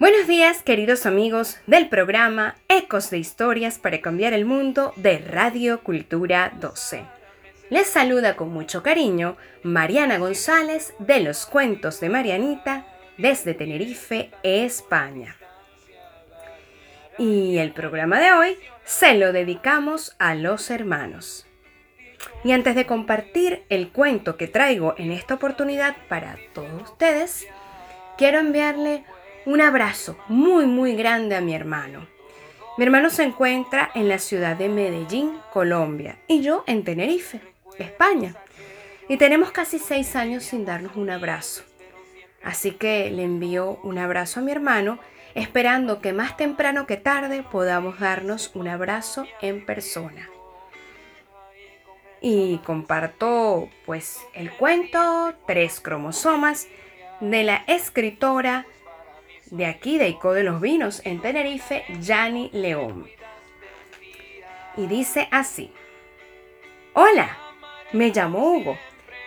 Buenos días, queridos amigos del programa Ecos de Historias para Cambiar el Mundo de Radio Cultura 12. Les saluda con mucho cariño Mariana González de los Cuentos de Marianita desde Tenerife, España. Y el programa de hoy se lo dedicamos a los hermanos. Y antes de compartir el cuento que traigo en esta oportunidad para todos ustedes, quiero enviarle un abrazo muy muy grande a mi hermano. Mi hermano se encuentra en la ciudad de Medellín, Colombia, y yo en Tenerife, España. Y tenemos casi seis años sin darnos un abrazo. Así que le envío un abrazo a mi hermano, esperando que más temprano que tarde podamos darnos un abrazo en persona. Y comparto pues el cuento Tres cromosomas de la escritora de aquí de Ico de los Vinos en Tenerife, Yani León. Y dice así, Hola, me llamo Hugo,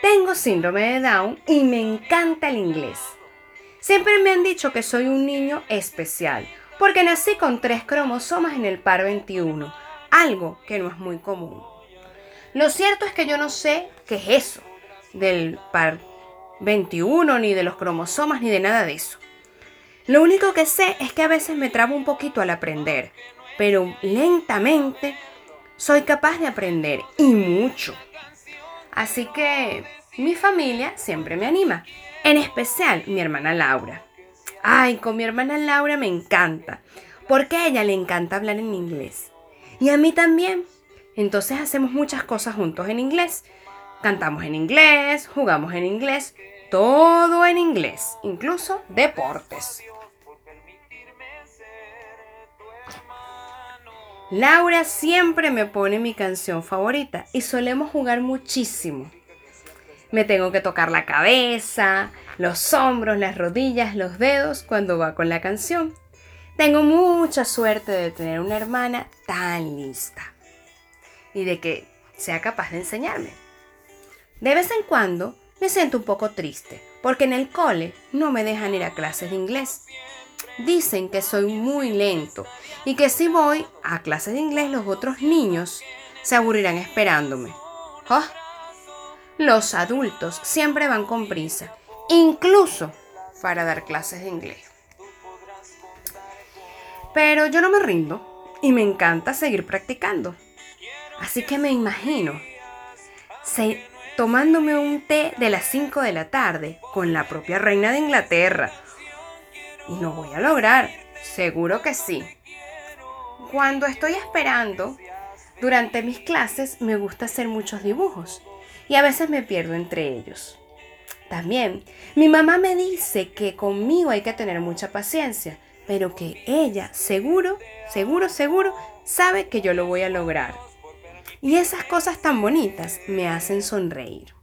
tengo síndrome de Down y me encanta el inglés. Siempre me han dicho que soy un niño especial, porque nací con tres cromosomas en el par 21, algo que no es muy común. Lo cierto es que yo no sé qué es eso del par 21, ni de los cromosomas, ni de nada de eso. Lo único que sé es que a veces me trabo un poquito al aprender, pero lentamente soy capaz de aprender y mucho. Así que mi familia siempre me anima, en especial mi hermana Laura. Ay, con mi hermana Laura me encanta, porque a ella le encanta hablar en inglés. Y a mí también. Entonces hacemos muchas cosas juntos en inglés. Cantamos en inglés, jugamos en inglés, todo en inglés, incluso deportes. Laura siempre me pone mi canción favorita y solemos jugar muchísimo. Me tengo que tocar la cabeza, los hombros, las rodillas, los dedos cuando va con la canción. Tengo mucha suerte de tener una hermana tan lista y de que sea capaz de enseñarme. De vez en cuando me siento un poco triste porque en el cole no me dejan ir a clases de inglés. Dicen que soy muy lento y que si voy a clases de inglés los otros niños se aburrirán esperándome. ¡Oh! Los adultos siempre van con prisa, incluso para dar clases de inglés. Pero yo no me rindo y me encanta seguir practicando. Así que me imagino tomándome un té de las 5 de la tarde con la propia reina de Inglaterra y lo voy a lograr, seguro que sí. Cuando estoy esperando, durante mis clases me gusta hacer muchos dibujos y a veces me pierdo entre ellos. También, mi mamá me dice que conmigo hay que tener mucha paciencia, pero que ella seguro, seguro, seguro sabe que yo lo voy a lograr. Y esas cosas tan bonitas me hacen sonreír.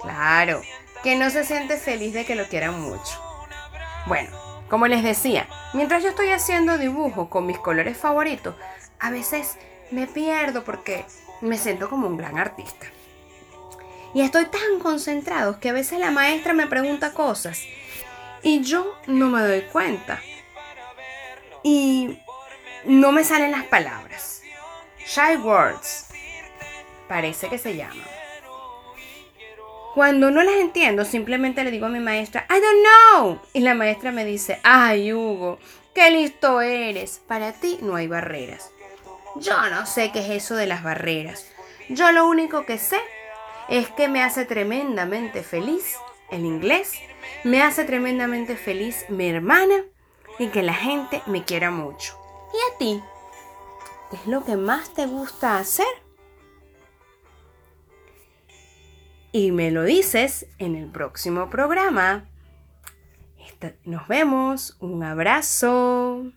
Claro, que no se siente feliz de que lo quieran mucho. Bueno, como les decía, mientras yo estoy haciendo dibujo con mis colores favoritos, a veces me pierdo porque me siento como un gran artista. Y estoy tan concentrado que a veces la maestra me pregunta cosas y yo no me doy cuenta. Y no me salen las palabras. Shy words. Parece que se llama. Cuando no las entiendo, simplemente le digo a mi maestra, I don't know. Y la maestra me dice, ay Hugo, qué listo eres. Para ti no hay barreras. Yo no sé qué es eso de las barreras. Yo lo único que sé es que me hace tremendamente feliz el inglés, me hace tremendamente feliz mi hermana y que la gente me quiera mucho. ¿Y a ti? ¿Qué es lo que más te gusta hacer? Y me lo dices en el próximo programa. Nos vemos, un abrazo.